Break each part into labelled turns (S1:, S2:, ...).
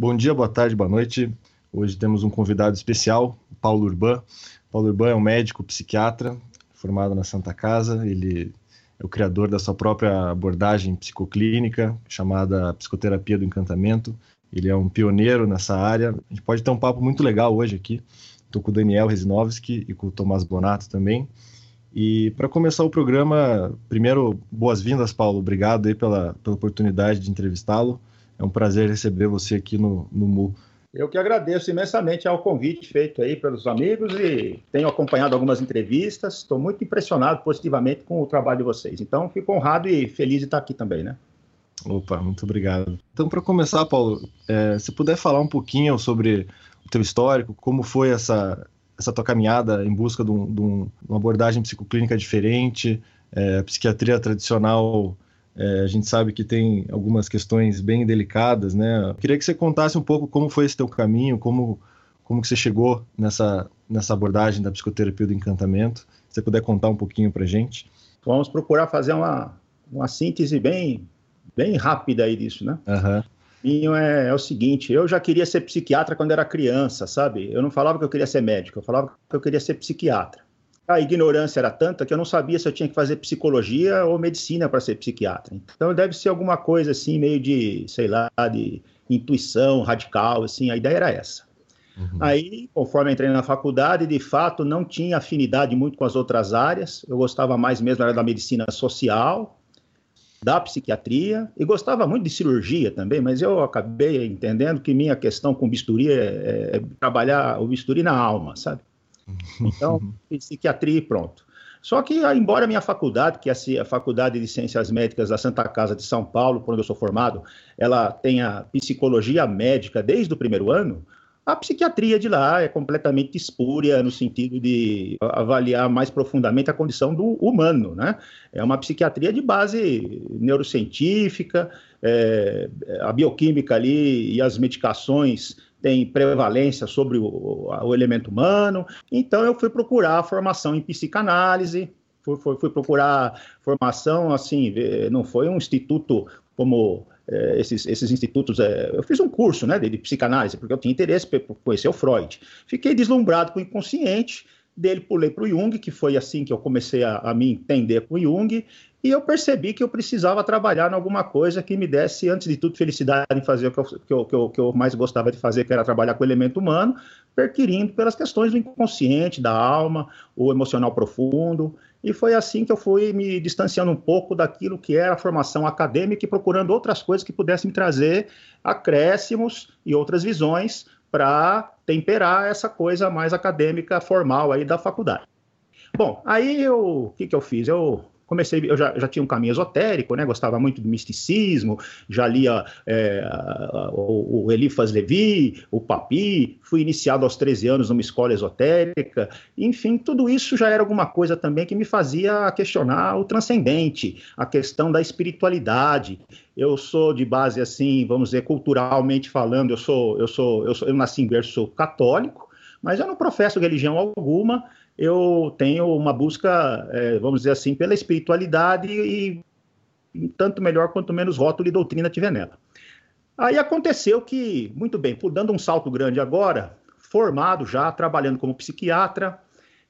S1: Bom dia, boa tarde, boa noite. Hoje temos um convidado especial, Paulo Urban. Paulo Urban é um médico psiquiatra formado na Santa Casa. Ele é o criador da sua própria abordagem psicoclínica, chamada Psicoterapia do Encantamento. Ele é um pioneiro nessa área. A gente pode ter um papo muito legal hoje aqui. Estou com o Daniel Resinovski e com o Tomás Bonato também. E para começar o programa, primeiro, boas-vindas, Paulo. Obrigado aí pela, pela oportunidade de entrevistá-lo. É um prazer receber você aqui no, no MU.
S2: Eu que agradeço imensamente ao convite feito aí pelos amigos e tenho acompanhado algumas entrevistas. Estou muito impressionado positivamente com o trabalho de vocês. Então, fico honrado e feliz de estar aqui também, né?
S1: Opa, muito obrigado. Então, para começar, Paulo, é, se puder falar um pouquinho sobre o teu histórico, como foi essa, essa tua caminhada em busca de, um, de uma abordagem psicoclínica diferente, é, a psiquiatria tradicional é, a gente sabe que tem algumas questões bem delicadas, né? Eu queria que você contasse um pouco como foi esse teu caminho, como, como que você chegou nessa, nessa abordagem da psicoterapia do encantamento. Se você puder contar um pouquinho para gente.
S2: Vamos procurar fazer uma, uma síntese bem, bem rápida aí disso, né? Uhum. É, é, o seguinte, eu já queria ser psiquiatra quando era criança, sabe? Eu não falava que eu queria ser médico, eu falava que eu queria ser psiquiatra a ignorância era tanta que eu não sabia se eu tinha que fazer psicologia ou medicina para ser psiquiatra. Então deve ser alguma coisa assim, meio de, sei lá, de intuição radical, assim, a ideia era essa. Uhum. Aí, conforme entrei na faculdade, de fato não tinha afinidade muito com as outras áreas, eu gostava mais mesmo era da medicina social, da psiquiatria, e gostava muito de cirurgia também, mas eu acabei entendendo que minha questão com bisturi é, é, é trabalhar o bisturi na alma, sabe? Então, psiquiatria e pronto. Só que, embora a minha faculdade, que é a Faculdade de Ciências Médicas da Santa Casa de São Paulo, por onde eu sou formado, ela tenha psicologia médica desde o primeiro ano, a psiquiatria de lá é completamente espúria no sentido de avaliar mais profundamente a condição do humano, né? É uma psiquiatria de base neurocientífica, é, a bioquímica ali e as medicações tem prevalência sobre o, o, elemento humano. Então, eu fui procurar formação em psicanálise, fui, fui, fui procurar formação, assim, não foi um instituto como é, esses, esses institutos. É, eu fiz um curso né, de, de psicanálise, porque eu tinha interesse por conhecer o Freud. Fiquei deslumbrado com o inconsciente dele pulei para o Jung, que foi assim que eu comecei a, a, me entender com o Jung, e eu percebi que eu precisava trabalhar em alguma coisa que me desse, antes de tudo, felicidade em fazer o que eu, que eu, que eu, que eu mais gostava de fazer, que era trabalhar com o elemento humano, perquirindo pelas questões do inconsciente, da alma, o emocional profundo, e foi assim que eu fui me distanciando um pouco daquilo que era a formação acadêmica e procurando outras coisas que pudessem trazer acréscimos e outras visões para temperar essa coisa mais acadêmica, formal aí da faculdade. Bom, aí eu, o que, que eu fiz? Eu comecei, eu já, já tinha um caminho esotérico, né? Gostava muito do misticismo, já lia é, o, Elifas Levi, o Papi, fui iniciado aos 13 anos numa escola esotérica, enfim, tudo isso já era alguma coisa também que me fazia questionar o transcendente, a questão da espiritualidade. Eu sou de base assim, vamos dizer, culturalmente falando, eu sou, eu sou, eu, sou, eu nasci em berço católico, mas eu não professo religião alguma, eu tenho uma busca, é, vamos dizer assim, pela espiritualidade e, tanto melhor quanto menos rótulo e doutrina tiver nela. Aí aconteceu que, muito bem, dando um salto grande agora, formado já, trabalhando como psiquiatra,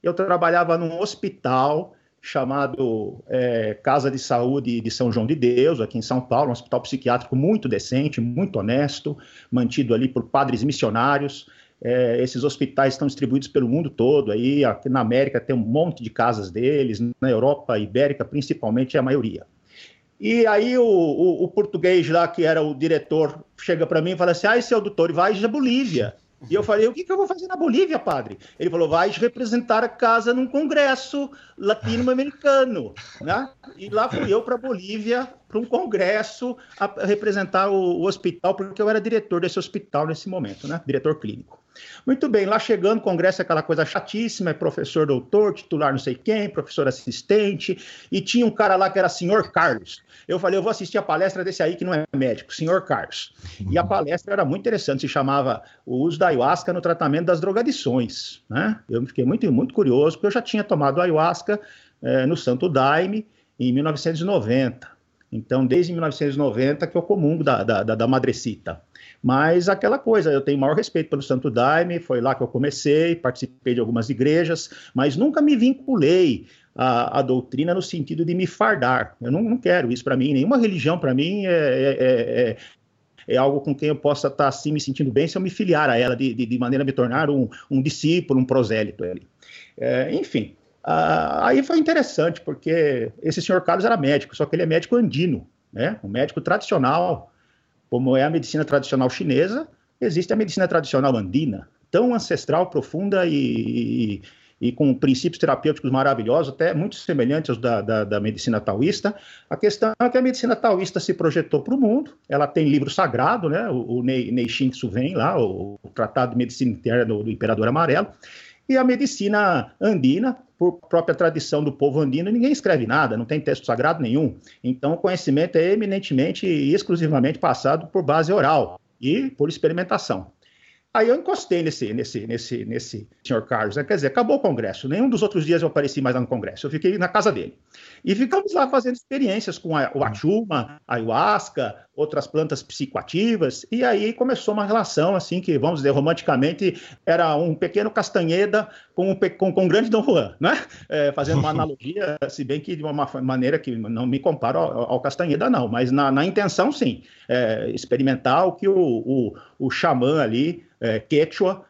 S2: eu trabalhava num hospital chamado é, Casa de Saúde de São João de Deus, aqui em São Paulo, um hospital psiquiátrico muito decente, muito honesto, mantido ali por padres missionários, é, esses hospitais estão distribuídos pelo mundo todo. Aí, aqui na América tem um monte de casas deles, na Europa Ibérica, principalmente, é a maioria. E aí o, o, o português lá, que era o diretor, chega para mim e fala assim: ah, o doutor Vaz da Bolívia. E eu falei, o que, que eu vou fazer na Bolívia, padre? Ele falou, vais representar a casa num congresso latino-americano, né? E lá fui eu para Bolívia para um congresso representar o, o, hospital, porque eu era diretor desse hospital nesse momento, né? Diretor clínico. Muito bem, lá chegando, congresso é aquela coisa chatíssima, é professor doutor, titular não sei quem, professor assistente, e tinha um cara lá que era senhor Carlos. Eu falei, eu vou assistir a palestra desse aí que não é médico, senhor Carlos. E a palestra era muito interessante, se chamava O uso da ayahuasca no tratamento das drogadições. Né? Eu fiquei muito, muito curioso, porque eu já tinha tomado ayahuasca é, no Santo Daime em 1990. Então, desde 1990 que eu comungo da, da, da, Madrecita. Mas aquela coisa, eu tenho maior respeito pelo Santo Daime, foi lá que eu comecei, participei de algumas igrejas, mas nunca me vinculei à, à doutrina no sentido de me fardar. Eu não, não quero isso para mim, nenhuma religião para mim é, é, é, é, algo com quem eu possa estar tá, assim me sentindo bem se eu me filiar a ela, de, de, de maneira a me tornar um, um discípulo, um prosélito ali. É, enfim, ah, aí foi interessante, porque esse senhor Carlos era médico, só que ele é médico andino, né? um médico tradicional, como é a medicina tradicional chinesa, existe a medicina tradicional andina, tão ancestral, profunda e, e, e com princípios terapêuticos maravilhosos, até muito semelhantes aos da, da, da, medicina taoísta. A questão é que a medicina taoísta se projetou para o mundo, ela tem livro sagrado, né? o, o Nei, Nei Tzu vem lá, o, o, Tratado de Medicina Interna do, do Imperador Amarelo, e a medicina andina, por própria tradição do povo andino, ninguém escreve nada, não tem texto sagrado nenhum. Então, o conhecimento é eminentemente e exclusivamente passado por base oral e por experimentação. Aí eu encostei nesse, nesse, nesse, nesse senhor Carlos, né? quer dizer, acabou o congresso. Nenhum dos outros dias eu apareci mais lá no congresso. Eu fiquei na casa dele. E ficamos lá fazendo experiências com a, o achuma, a ayahuasca, outras plantas psicoativas. E aí começou uma relação, assim, que, vamos dizer, romanticamente, era um pequeno Castanheda com com, com um grande Dom Juan, né? É, fazendo uma analogia, se bem que de uma maneira que não me comparo ao, ao Castanheda, não. Mas na, na intenção, sim. É, experimentar o que o, o, o xamã ali é, Quechua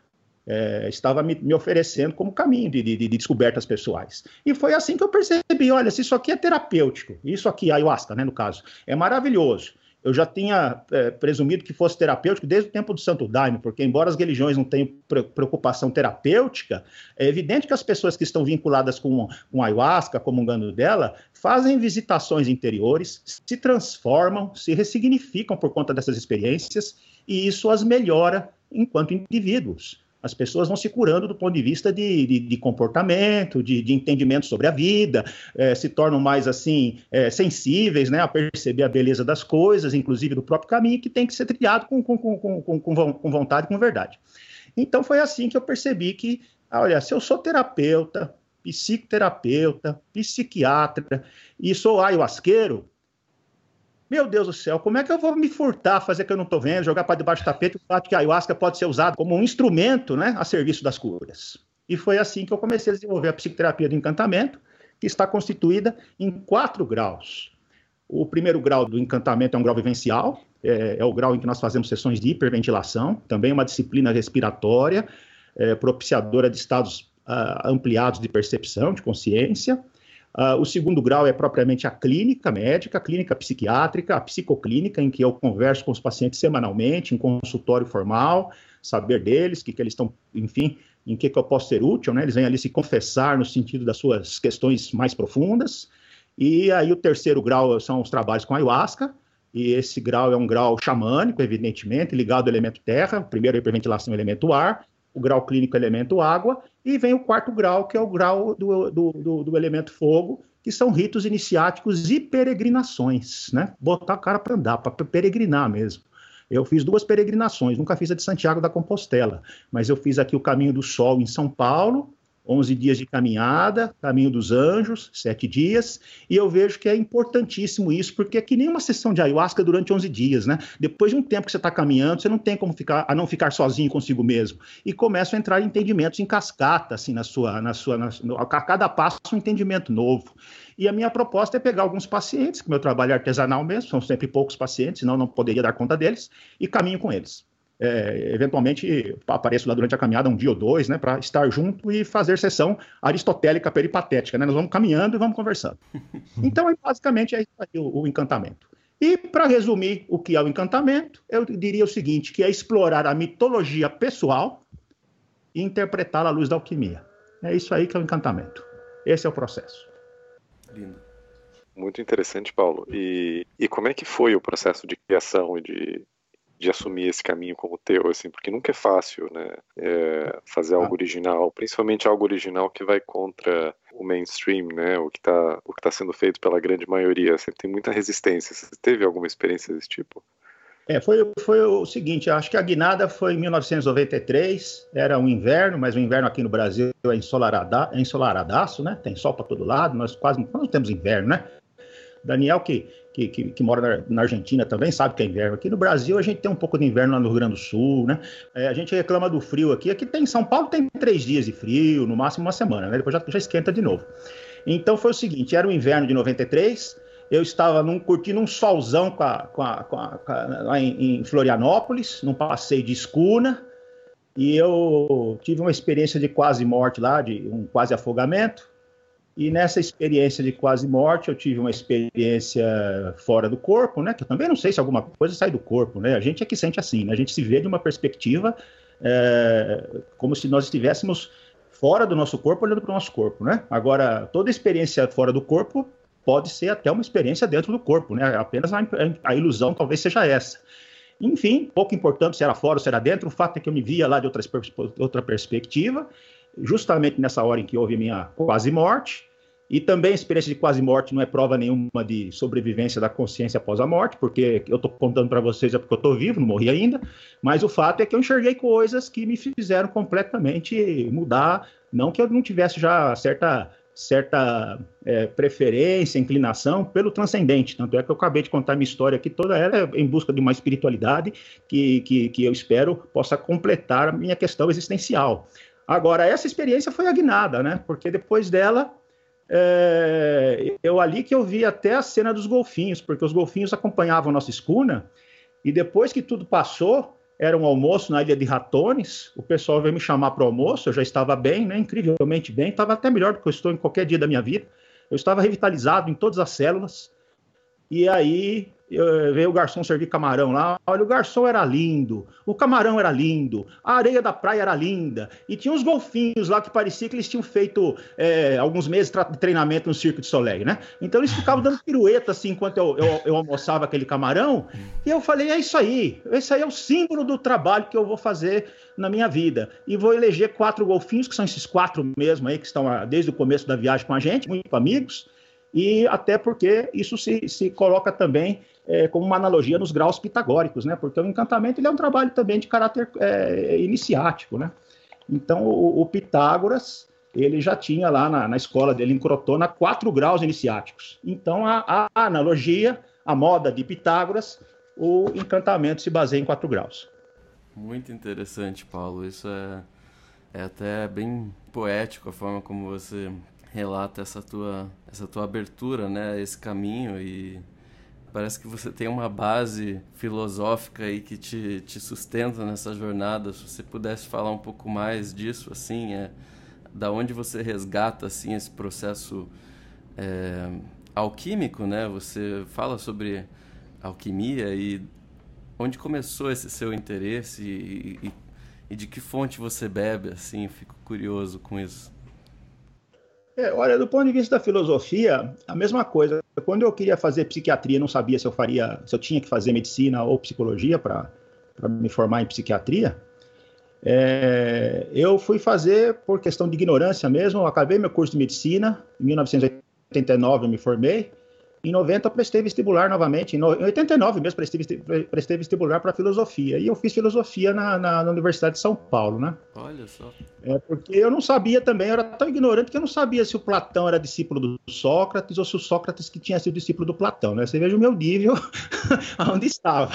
S2: é, estava me, me, oferecendo como caminho de, de, de, descobertas pessoais. E foi assim que eu percebi: olha, se isso aqui é terapêutico, isso aqui, ayahuasca, né, no caso, é maravilhoso. Eu já tinha é, presumido que fosse terapêutico desde o tempo do Santo Daime, porque, embora as religiões não tenham preocupação terapêutica, é evidente que as pessoas que estão vinculadas com, com ayahuasca, comungando dela, fazem visitações interiores, se transformam, se ressignificam por conta dessas experiências, e isso as melhora enquanto indivíduos. As pessoas vão se curando do ponto de vista de, de, de comportamento, de, de, entendimento sobre a vida, é, se tornam mais assim é, sensíveis né, a perceber a beleza das coisas, inclusive do próprio caminho, que tem que ser trilhado com, com, com, com, vontade e com verdade. Então foi assim que eu percebi que, olha, se eu sou terapeuta, psicoterapeuta, psiquiatra e sou ayahuasqueiro, meu Deus do céu, como é que eu vou me furtar, fazer que eu não estou vendo, jogar para debaixo do tapete o fato que a ayahuasca pode ser usada como um instrumento né, a serviço das curas? E foi assim que eu comecei a desenvolver a psicoterapia do encantamento, que está constituída em quatro graus. O primeiro grau do encantamento é um grau vivencial, é, é o grau em que nós fazemos sessões de hiperventilação, também uma disciplina respiratória, é, propiciadora de estados uh, ampliados de percepção, de consciência. Uh, o segundo grau é propriamente a clínica médica, a clínica psiquiátrica, a psicoclínica, em que eu converso com os pacientes semanalmente, em consultório formal, saber deles, que, que eles estão, enfim, em que, que eu posso ser útil, né? Eles vêm ali se confessar no sentido das suas questões mais profundas. E aí o terceiro grau são os trabalhos com ayahuasca, e esse grau é um grau xamânico, evidentemente, ligado ao elemento terra, o primeiro hiperventilação elemento ar, o grau clínico elemento água, e vem o quarto grau, que é o grau do, do, do, do elemento fogo, que são ritos iniciáticos e peregrinações, né? Botar o cara para andar, para peregrinar mesmo. Eu fiz duas peregrinações, nunca fiz a de Santiago da Compostela, mas eu fiz aqui o Caminho do Sol em São Paulo, 11 dias de caminhada, caminho dos anjos, sete dias, e eu vejo que é importantíssimo isso, porque é que nem uma sessão de ayahuasca durante 11 dias, né? Depois de um tempo que você está caminhando, você não tem como ficar, a não ficar sozinho consigo mesmo, e começam a entrar entendimentos em cascata, assim, na sua, na sua, na, a cada passo um entendimento novo. E a minha proposta é pegar alguns pacientes, que meu trabalho é artesanal mesmo, são sempre poucos pacientes, senão não poderia dar conta deles, e caminho com eles é, eventualmente apareço lá durante a caminhada um dia ou dois, né, para estar junto e fazer sessão aristotélica peripatética, né? Nós vamos caminhando e vamos conversando. Então, basicamente, é isso aí o, o encantamento. E, para resumir o que é o encantamento, eu diria o seguinte, que é explorar a mitologia pessoal e interpretá-la à luz da alquimia. É isso aí que é o encantamento. Esse é o processo.
S3: Lindo. Muito interessante, Paulo. E, e como é que foi o processo de criação e de de assumir esse caminho como teu, assim, porque nunca é fácil, né, é, fazer algo original, principalmente algo original que vai contra o mainstream, né, o que está o que tá sendo feito pela grande maioria, sempre tem muita resistência. Você teve alguma experiência desse tipo?
S2: É, foi, foi o seguinte, acho que a guinada foi em 1993, era um inverno, mas o inverno aqui no Brasil é, ensolarada, é ensolaradaço, né? Tem sol para todo lado, nós quase não temos inverno, né? Daniel, que, que, que, que mora na, na, Argentina também, sabe que é inverno. Aqui no Brasil a gente tem um pouco de inverno lá no Rio Grande do Sul, né? É, a gente reclama do frio aqui. Aqui tem São Paulo tem três dias de frio, no máximo uma semana, né? Depois já, já esquenta de novo. Então foi o seguinte: era o inverno de 93 eu estava num, curtindo um solzão com a, com a, com a, lá em, em, Florianópolis, num passeio de escuna, e eu tive uma experiência de quase morte lá, de um quase afogamento. E nessa experiência de quase morte, eu tive uma experiência fora do corpo, né? Que eu também não sei se alguma coisa sai do corpo, né? A gente é que sente assim, né? A gente se vê de uma perspectiva é, como se nós estivéssemos fora do nosso corpo, olhando para o nosso corpo, né? Agora, toda experiência fora do corpo pode ser até uma experiência dentro do corpo, né? Apenas a, a ilusão talvez seja essa. Enfim, pouco importante se era fora ou se era dentro, o fato é que eu me via lá de outra, outra perspectiva, justamente nessa hora em que houve minha quase morte, e também a experiência de quase morte não é prova nenhuma de sobrevivência da consciência após a morte, porque eu estou contando para vocês é porque eu estou vivo, não morri ainda, mas o fato é que eu enxerguei coisas que me fizeram completamente mudar, não que eu não tivesse já certa certa é, preferência, inclinação pelo transcendente. Tanto é que eu acabei de contar minha história aqui, toda ela é em busca de uma espiritualidade que, que, que eu espero possa completar a minha questão existencial. Agora, essa experiência foi aguinada, né? Porque depois dela, é, eu ali que eu vi até a cena dos golfinhos, porque os golfinhos acompanhavam nossa escuna, e depois que tudo passou, era um almoço na ilha de Ratones. O pessoal veio me chamar para o almoço. Eu já estava bem, né? incrivelmente bem. Estava até melhor do que eu estou em qualquer dia da minha vida. Eu estava revitalizado em todas as células. E aí veio o garçom servir camarão lá. Olha, o garçom era lindo, o camarão era lindo, a areia da praia era linda. E tinha uns golfinhos lá que parecia que eles tinham feito é, alguns meses de treinamento no Circo de Soleil, né? Então eles ficavam dando pirueta assim enquanto eu, eu, eu, almoçava aquele camarão. E eu falei: é isso aí, esse aí é o símbolo do trabalho que eu vou fazer na minha vida. E vou eleger quatro golfinhos, que são esses quatro mesmo aí, que estão desde o começo da viagem com a gente, muito amigos e até porque isso se, se coloca também é, como uma analogia nos graus pitagóricos, né? Porque o encantamento ele é um trabalho também de caráter é, iniciático, né? Então, o, o, Pitágoras, ele já tinha lá na, na, escola dele em Crotona quatro graus iniciáticos. Então, a, a analogia, a moda de Pitágoras, o encantamento se baseia em quatro graus.
S4: Muito interessante, Paulo. Isso é, é até bem poético a forma como você relata essa tua, essa tua abertura, né, esse caminho e parece que você tem uma base filosófica aí que te, te sustenta nessa jornada. Se você pudesse falar um pouco mais disso, assim, é da onde você resgata assim esse processo é, alquímico, né? Você fala sobre alquimia e onde começou esse seu interesse e, e, e de que fonte você bebe, assim, fico curioso com isso.
S2: É, olha, do ponto de vista da filosofia, a mesma coisa. Quando eu queria fazer psiquiatria, não sabia se eu faria, se eu tinha que fazer medicina ou psicologia para me formar em psiquiatria. É, eu fui fazer por questão de ignorância mesmo. Eu acabei meu curso de medicina em 1989, eu me formei. Em 90 eu prestei vestibular novamente, em 89 mesmo prestei, prestei vestibular para filosofia. E eu fiz filosofia na, na, na, Universidade de São Paulo, né?
S4: Olha só.
S2: É porque eu não sabia também, eu era tão ignorante que eu não sabia se o Platão era discípulo do Sócrates ou se o Sócrates que tinha sido discípulo do Platão, né? Você veja o meu nível aonde estava.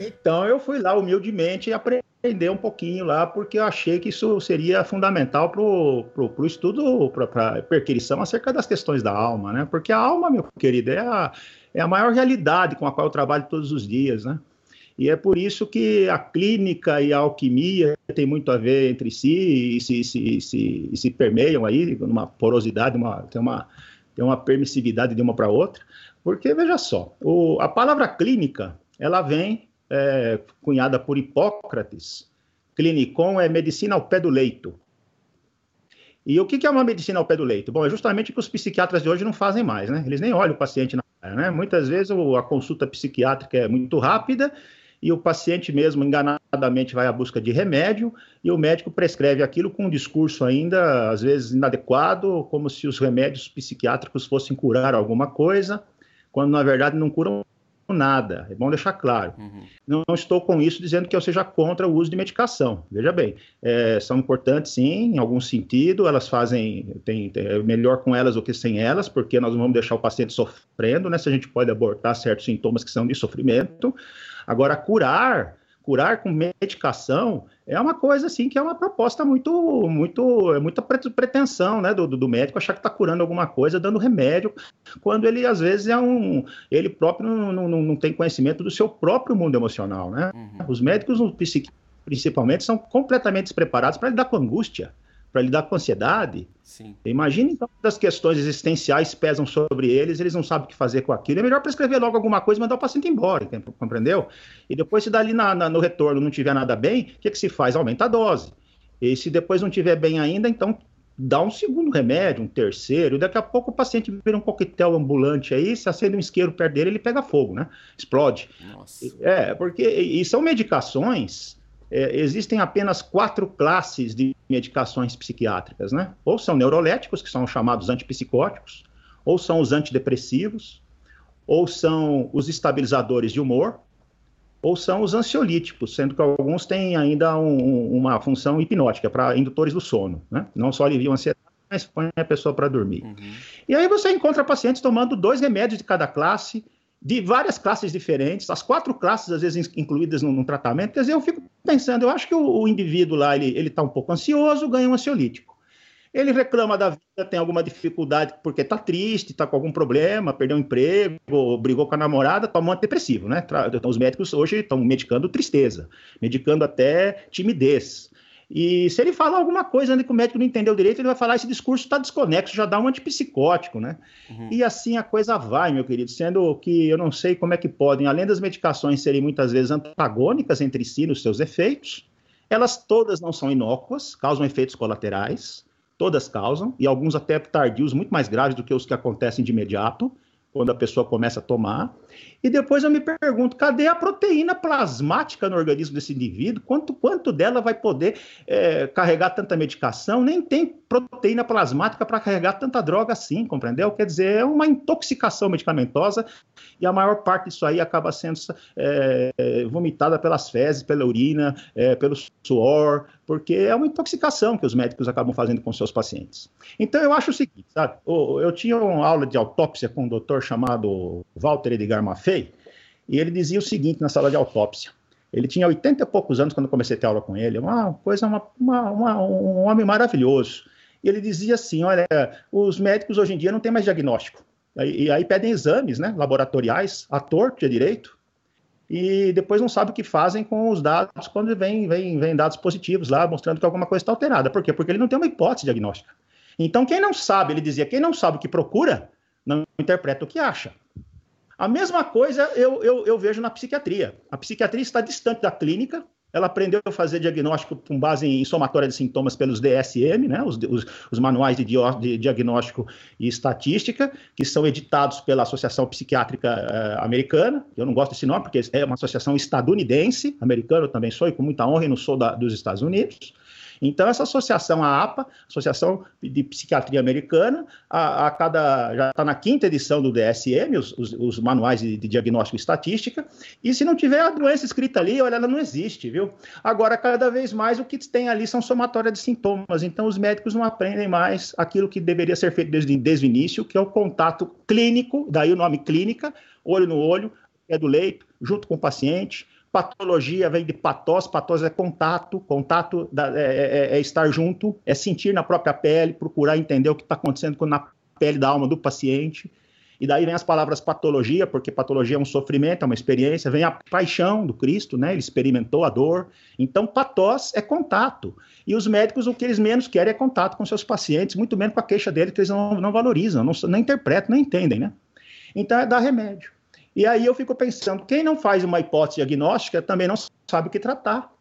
S2: Então eu fui lá humildemente aprender um pouquinho lá, porque eu achei que isso seria fundamental para o estudo, para a perquirição acerca das questões da alma, né? Porque a alma, meu querido, é a, é a maior realidade com a qual eu trabalho todos os dias, né? E é por isso que a clínica e a alquimia têm muito a ver entre si e se, se, se, se permeiam aí, numa porosidade, uma, tem, uma, tem uma permissividade de uma para outra. Porque, veja só, o, a palavra clínica, ela vem é, cunhada por Hipócrates, clinicon é medicina ao pé do leito. E o que é uma medicina ao pé do leito? Bom, é justamente o que os psiquiatras de hoje não fazem mais, né? Eles nem olham o paciente na cara, né? Muitas vezes a consulta psiquiátrica é muito rápida e o paciente mesmo enganadamente vai à busca de remédio e o médico prescreve aquilo com um discurso ainda às vezes inadequado, como se os remédios psiquiátricos fossem curar alguma coisa, quando na verdade não curam nada, é bom deixar claro. Uhum. Não, não, estou com isso dizendo que eu seja contra o uso de medicação. Veja bem, é, são importantes sim, em algum sentido, elas fazem, tem, tem, é melhor com elas do que sem elas, porque nós não vamos deixar o paciente sofrendo, né? Se a gente pode abortar certos sintomas que são de sofrimento. Agora, curar curar com medicação é uma coisa assim que é uma proposta muito, muito, é muita pretensão, né, do, do médico achar que está curando alguma coisa dando remédio, quando ele às vezes é um, ele próprio não, não, não tem conhecimento do seu próprio mundo emocional, né? Uhum. Os médicos, principalmente, são completamente despreparados para lidar com angústia para lidar com ansiedade. Sim. Imagina então das questões existenciais pesam sobre eles, eles não sabem o que fazer com aquilo. É melhor prescrever logo alguma coisa e mandar o paciente embora, compreendeu? E depois, se dali na, na, no retorno não tiver nada bem, o que, que se faz? Aumenta a dose. E se depois não tiver bem ainda, então dá um segundo remédio, um terceiro, daqui a pouco o paciente vira um coquetel ambulante aí, se acende um isqueiro perto dele, ele pega fogo, né? Explode. Nossa. É, porque e são medicações é, existem apenas quatro classes de medicações psiquiátricas, né? Ou são neuroléticos, que são chamados antipsicóticos, ou são os antidepressivos, ou são os estabilizadores de humor, ou são os ansiolíticos, sendo que alguns têm ainda um, uma função hipnótica para indutores do sono, né? Não só aliviam a ansiedade, mas põe a pessoa para dormir. Uhum. E aí você encontra pacientes tomando dois remédios de cada classe, de várias classes diferentes, as quatro classes, às vezes, incluídas num, tratamento. Quer dizer, eu fico pensando, eu acho que o, o indivíduo lá, ele está um pouco ansioso, ganha um ansiolítico. Ele reclama da vida, tem alguma dificuldade porque está triste, está com algum problema, perdeu um emprego, brigou com a namorada, toma um antidepressivo, né? Então, os médicos hoje estão medicando tristeza, medicando até timidez. E se ele falar alguma coisa que o médico não entendeu direito, ele vai falar: esse discurso está desconexo, já dá um antipsicótico, né? Uhum. E assim a coisa vai, meu querido, sendo que eu não sei como é que podem, além das medicações serem muitas vezes antagônicas entre si nos seus efeitos, elas todas não são inócuas, causam efeitos colaterais, todas causam, e alguns até tardios, muito mais graves do que os que acontecem de imediato quando a pessoa começa a tomar. E depois eu me pergunto, cadê a proteína plasmática no organismo desse indivíduo? Quanto, quanto dela vai poder é, carregar tanta medicação? Nem tem proteína plasmática para carregar tanta droga assim, compreendeu? Quer dizer, é uma intoxicação medicamentosa e a maior parte disso aí acaba sendo é, vomitada pelas fezes, pela urina, é, pelo suor, porque é uma intoxicação que os médicos acabam fazendo com seus pacientes. Então eu acho o seguinte, sabe? Eu tinha uma aula de autópsia com um doutor chamado Walter Edgar Maffei, e ele dizia o seguinte na sala de autópsia. Ele tinha 80 e poucos anos quando eu comecei a ter aula com ele, uma coisa, uma, uma, uma, um homem maravilhoso. E ele dizia assim: olha, os médicos hoje em dia não têm mais diagnóstico. E, e aí pedem exames né, laboratoriais, a torto e direito, e depois não sabe o que fazem com os dados quando vem, vem, vem dados positivos lá, mostrando que alguma coisa está alterada. Por quê? Porque ele não tem uma hipótese diagnóstica. Então, quem não sabe, ele dizia, quem não sabe o que procura, não interpreta o que acha. A mesma coisa eu, eu, eu, vejo na psiquiatria. A psiquiatria está distante da clínica, ela aprendeu a fazer diagnóstico com base em somatória de sintomas pelos DSM, né, os, os, os manuais de, de, diagnóstico e estatística, que são editados pela Associação Psiquiátrica uh, Americana. Eu não gosto desse nome, porque é uma associação estadunidense, americana eu também sou, e com muita honra, e não sou da, dos Estados Unidos. Então, essa associação, a APA, Associação de Psiquiatria Americana, a, a cada já está na quinta edição do DSM, os, os, os manuais de, de, diagnóstico e estatística, e se não tiver a doença escrita ali, olha, ela não existe, viu? Agora, cada vez mais o que tem ali são somatórias de sintomas, então os médicos não aprendem mais aquilo que deveria ser feito desde, desde o início, que é o contato clínico, daí o nome clínica, olho no olho, é do leito, junto com o paciente, Patologia vem de patós, patós é contato, contato da, é, é, é, estar junto, é sentir na própria pele, procurar entender o que está acontecendo na pele da alma do paciente. E daí vem as palavras patologia, porque patologia é um sofrimento, é uma experiência, vem a paixão do Cristo, né? Ele experimentou a dor. Então, patós é contato. E os médicos, o que eles menos querem é contato com seus pacientes, muito menos com a queixa deles, que eles não, não valorizam, não, não interpretam, não entendem, né? Então, é dar remédio. E aí eu fico pensando, quem não faz uma hipótese diagnóstica também não sabe o que tratar.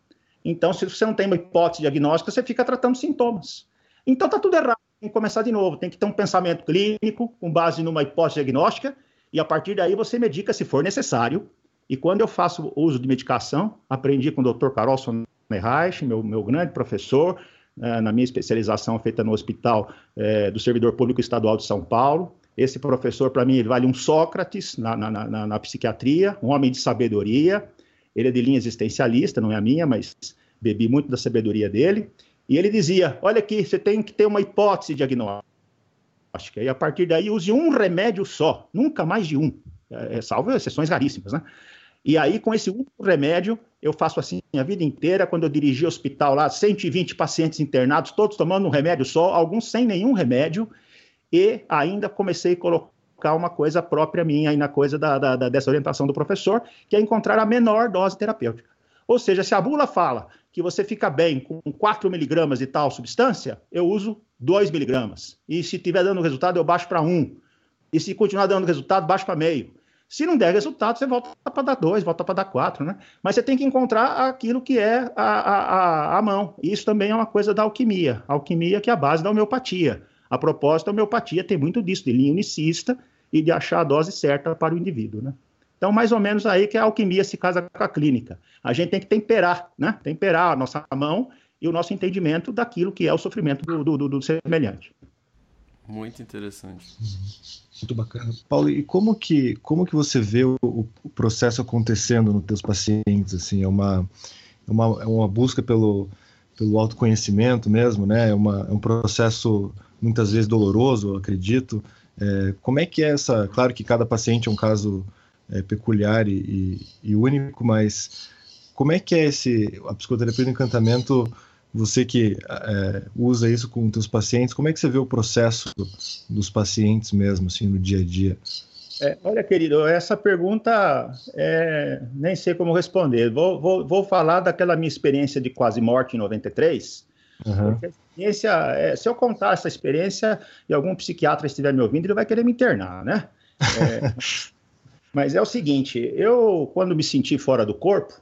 S2: Então, se você não tem uma hipótese diagnóstica, você fica tratando sintomas. Então, está tudo errado. Tem que começar de novo. Tem que ter um pensamento clínico com base numa hipótese diagnóstica e a partir daí você medica se for necessário. E quando eu faço uso de medicação, aprendi com o Dr. Carol Sonnereich, meu, meu grande professor, eh, na minha especialização feita no Hospital eh, do Servidor Público Estadual de São Paulo Esse professor, para mim, ele vale um Sócrates na, na, na, na, psiquiatria, um homem de sabedoria. Ele é de linha existencialista, não é a minha, mas bebi muito da sabedoria dele. E ele dizia: Olha aqui, você tem que ter uma hipótese diagnóstica. E a partir daí, use um remédio só, nunca mais de um, é, é salvo exceções raríssimas, né? E aí, com esse único remédio, eu faço assim a vida inteira. Quando eu dirigi hospital lá, 120 pacientes internados, todos tomando um remédio só, alguns sem nenhum remédio e ainda comecei a colocar uma coisa própria minha aí na coisa da, da, da, dessa orientação do professor, que é encontrar a menor dose terapêutica. Ou seja, se a bula fala que você fica bem com 4 miligramas de tal substância, eu uso 2 miligramas. E se estiver dando resultado, eu baixo para 1. E se continuar dando resultado, baixo para meio. Se não der resultado, você volta para dar 2, volta para dar 4, né? Mas você tem que encontrar aquilo que é a, a, a, a mão. Isso também é uma coisa da alquimia. Alquimia que é a base da homeopatia. A propósito, a homeopatia tem muito disso, de linha unicista e de achar a dose certa para o indivíduo, né? Então, mais ou menos aí que a alquimia se casa com a clínica. A gente tem que temperar, né? Temperar a nossa mão e o nosso entendimento daquilo que é o sofrimento do, do, do, do semelhante.
S4: Muito interessante.
S1: Muito bacana. Paulo, e como que, como que você vê o, o processo acontecendo nos teus pacientes? Assim, é uma, é uma, é uma busca pelo, pelo autoconhecimento mesmo, né? É, uma, é um processo muitas vezes doloroso, acredito. É, como é que é essa? Claro que cada paciente é um caso é, peculiar e, e, e, único, mas como é que é esse a psicoterapia do encantamento? Você que é, usa isso com os pacientes, como é que você vê o processo dos pacientes mesmo, assim, no dia a dia?
S2: É, olha, querido, essa pergunta é, nem sei como responder. Vou, vou, vou falar daquela minha experiência de quase morte em 93. Uhum. Experiência, é, se eu contar essa experiência e algum psiquiatra estiver me ouvindo, ele vai querer me internar, né? É, mas é o seguinte, eu, quando me senti fora do corpo,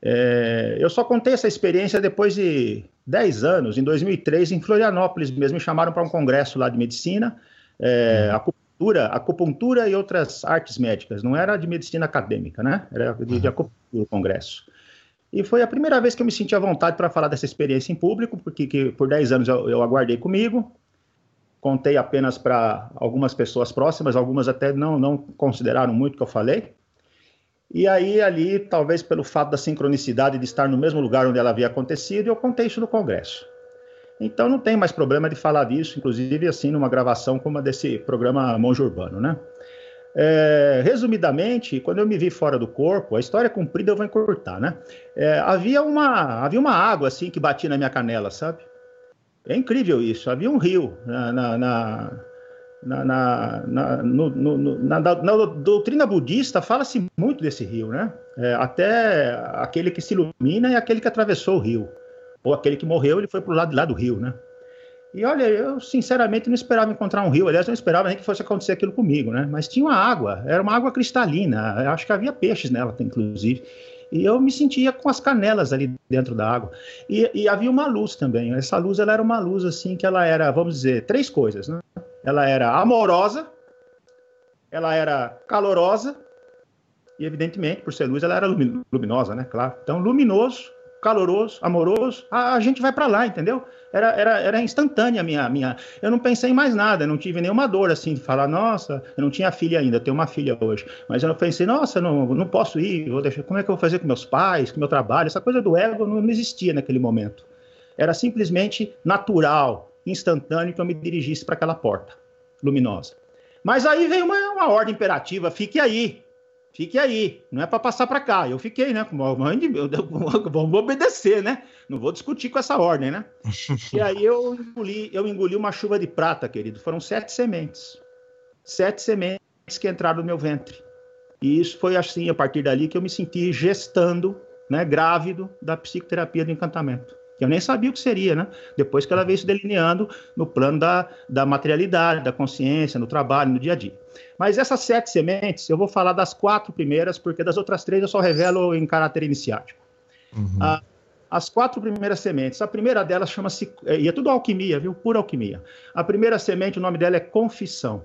S2: é, eu só contei essa experiência depois de 10 anos, em 2003, em Florianópolis mesmo, me chamaram para um congresso lá de medicina, é, uhum. acupuntura, acupuntura e outras artes médicas, não era de medicina acadêmica, né? Era de, de uhum. acupuntura o congresso. E foi a primeira vez que eu me senti à vontade para falar dessa experiência em público, porque que, por 10 anos eu, eu aguardei comigo, contei apenas para algumas pessoas próximas, algumas até não, não consideraram muito o que eu falei. E aí, ali, talvez pelo fato da sincronicidade de estar no mesmo lugar onde ela havia acontecido, eu contei isso no Congresso. Então, não tem mais problema de falar disso, inclusive, assim, numa gravação como a desse programa Monge Urbano, né? É, resumidamente, quando eu me vi fora do corpo, a história comprida eu vou encurtar, né? É, havia, uma, havia uma água assim que batia na minha canela, sabe? É incrível isso. Havia um rio na, na, na, na, na, no, no, na, na doutrina budista fala-se muito desse rio, né? É, até aquele que se ilumina é aquele que atravessou o rio. Ou aquele que morreu, ele foi para o lado de lá do rio, né? E olha, eu sinceramente não esperava encontrar um rio, aliás, não esperava nem que fosse acontecer aquilo comigo, né? Mas tinha uma água, era uma água cristalina, eu acho que havia peixes nela, inclusive. E eu me sentia com as canelas ali dentro da água. E, e, havia uma luz também. Essa luz, ela era uma luz assim que ela era, vamos dizer, três coisas, né? Ela era amorosa, ela era calorosa e, evidentemente, por ser luz, ela era luminosa, né? Claro. Então, luminoso, caloroso, amoroso, a, a gente vai para lá, entendeu? Era, era, era instantânea a minha, minha. Eu não pensei em mais nada, não tive nenhuma dor assim de falar, nossa, eu não tinha filha ainda, tenho uma filha hoje. Mas eu pensei, nossa, não, não posso ir, vou deixar, como é que eu vou fazer com meus pais, com meu trabalho? Essa coisa do ego não, não existia naquele momento. Era simplesmente natural, instantâneo que eu me dirigisse para aquela porta luminosa. Mas aí veio uma, uma ordem imperativa, fique aí, Fique aí, não é para passar para cá. Eu fiquei, né? Vamos obedecer, né? Não vou discutir com essa ordem, né? e aí eu engoli, eu engoli uma chuva de prata, querido. Foram sete sementes. Sete sementes que entraram no meu ventre. E isso foi assim, a partir dali, que eu me senti gestando, né, grávido da psicoterapia do encantamento. Eu nem sabia o que seria, né? Depois que ela veio se delineando no plano da, da materialidade, da consciência, no trabalho, no dia a dia. Mas essas sete sementes, eu vou falar das quatro primeiras, porque das outras três eu só revelo em caráter iniciático. Uhum. Ah, as quatro primeiras sementes, a primeira delas chama-se, e é tudo alquimia, viu? Pura alquimia. A primeira semente, o nome dela é confissão.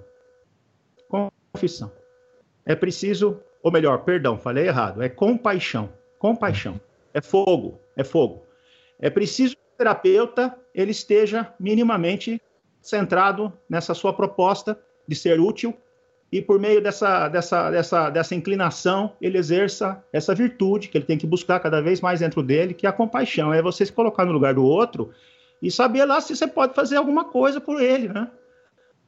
S2: Confissão. É preciso, ou melhor, perdão, falei errado, é compaixão. Compaixão. É fogo, é fogo. É preciso que o terapeuta ele esteja minimamente centrado nessa sua proposta de ser útil e por meio dessa, dessa, dessa, dessa inclinação, ele exerça essa virtude que ele tem que buscar cada vez mais dentro dele, que é a compaixão. É você se colocar no lugar do outro e saber lá se você pode fazer alguma coisa por ele, né?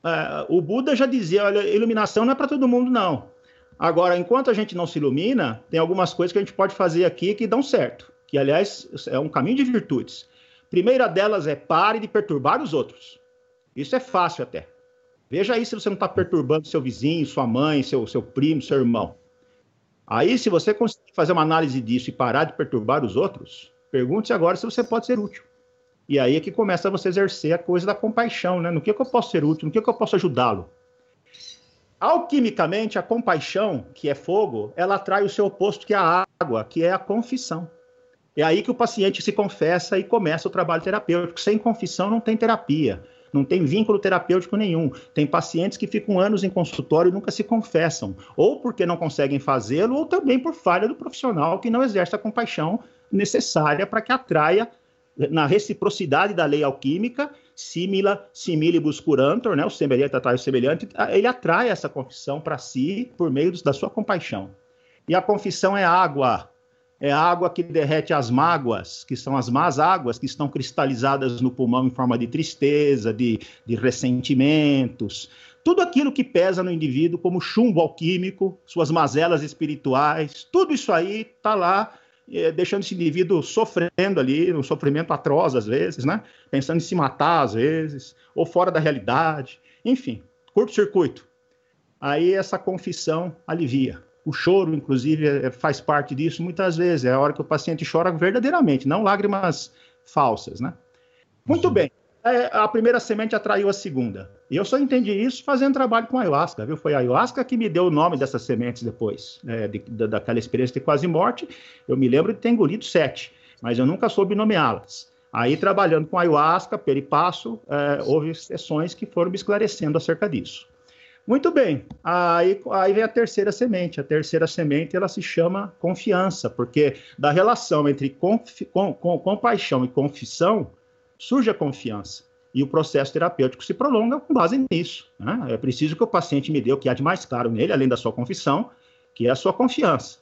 S2: É, o Buda já dizia, olha, iluminação não é para todo mundo, não. Agora, enquanto a gente não se ilumina, tem algumas coisas que a gente pode fazer aqui que dão certo, que, aliás, é um caminho de virtudes. Primeira delas é pare de perturbar os outros. Isso é fácil até. Veja aí se você não está perturbando seu vizinho, sua mãe, seu, seu primo, seu irmão. Aí, se você conseguir fazer uma análise disso e parar de perturbar os outros, pergunte-se agora se você pode ser útil. E aí é que começa você exercer a coisa da compaixão, né? No que, que eu posso ser útil, no que, que eu posso ajudá-lo. Alquimicamente, a compaixão, que é fogo, ela atrai o seu oposto, que é a água, que é a confissão. É aí que o paciente se confessa e começa o trabalho terapêutico. Sem confissão não tem terapia não tem vínculo terapêutico nenhum. Tem pacientes que ficam anos em consultório e nunca se confessam, ou porque não conseguem fazê-lo, ou também por falha do profissional que não exerce a compaixão necessária para que atraia na reciprocidade da lei alquímica, simila similibus curantor, né? o semelhante atrai o semelhante, ele atrai essa confissão para si por meio da sua compaixão. E a confissão é água, é água que derrete as mágoas, que são as más águas que estão cristalizadas no pulmão em forma de tristeza, de, de ressentimentos, tudo aquilo que pesa no indivíduo como chumbo alquímico, suas mazelas espirituais, tudo isso aí está lá, é, deixando esse indivíduo sofrendo ali, um sofrimento atroz às vezes, né? Pensando em se matar às vezes, ou fora da realidade, enfim, curto-circuito. Aí essa confissão alivia. O choro, inclusive, é, faz parte disso muitas vezes. É a hora que o paciente chora verdadeiramente, não lágrimas falsas, né? Muito bem. É, a primeira semente atraiu a segunda. E eu só entendi isso fazendo trabalho com ayahuasca, viu? Foi a ayahuasca que me deu o nome dessas sementes depois, é, de, de, daquela experiência de quase morte. Eu me lembro de ter engolido sete, mas eu nunca soube nomeá-las. Aí, trabalhando com ayahuasca, peripasso, é, houve sessões que foram me esclarecendo acerca disso. Muito bem. Aí, aí vem a terceira semente. A terceira semente ela se chama confiança, porque da relação entre confi, com, com, compaixão e confissão surge a confiança. E o processo terapêutico se prolonga com base nisso. Né? É preciso que o paciente me dê o que há de mais claro nele, além da sua confissão, que é a sua confiança.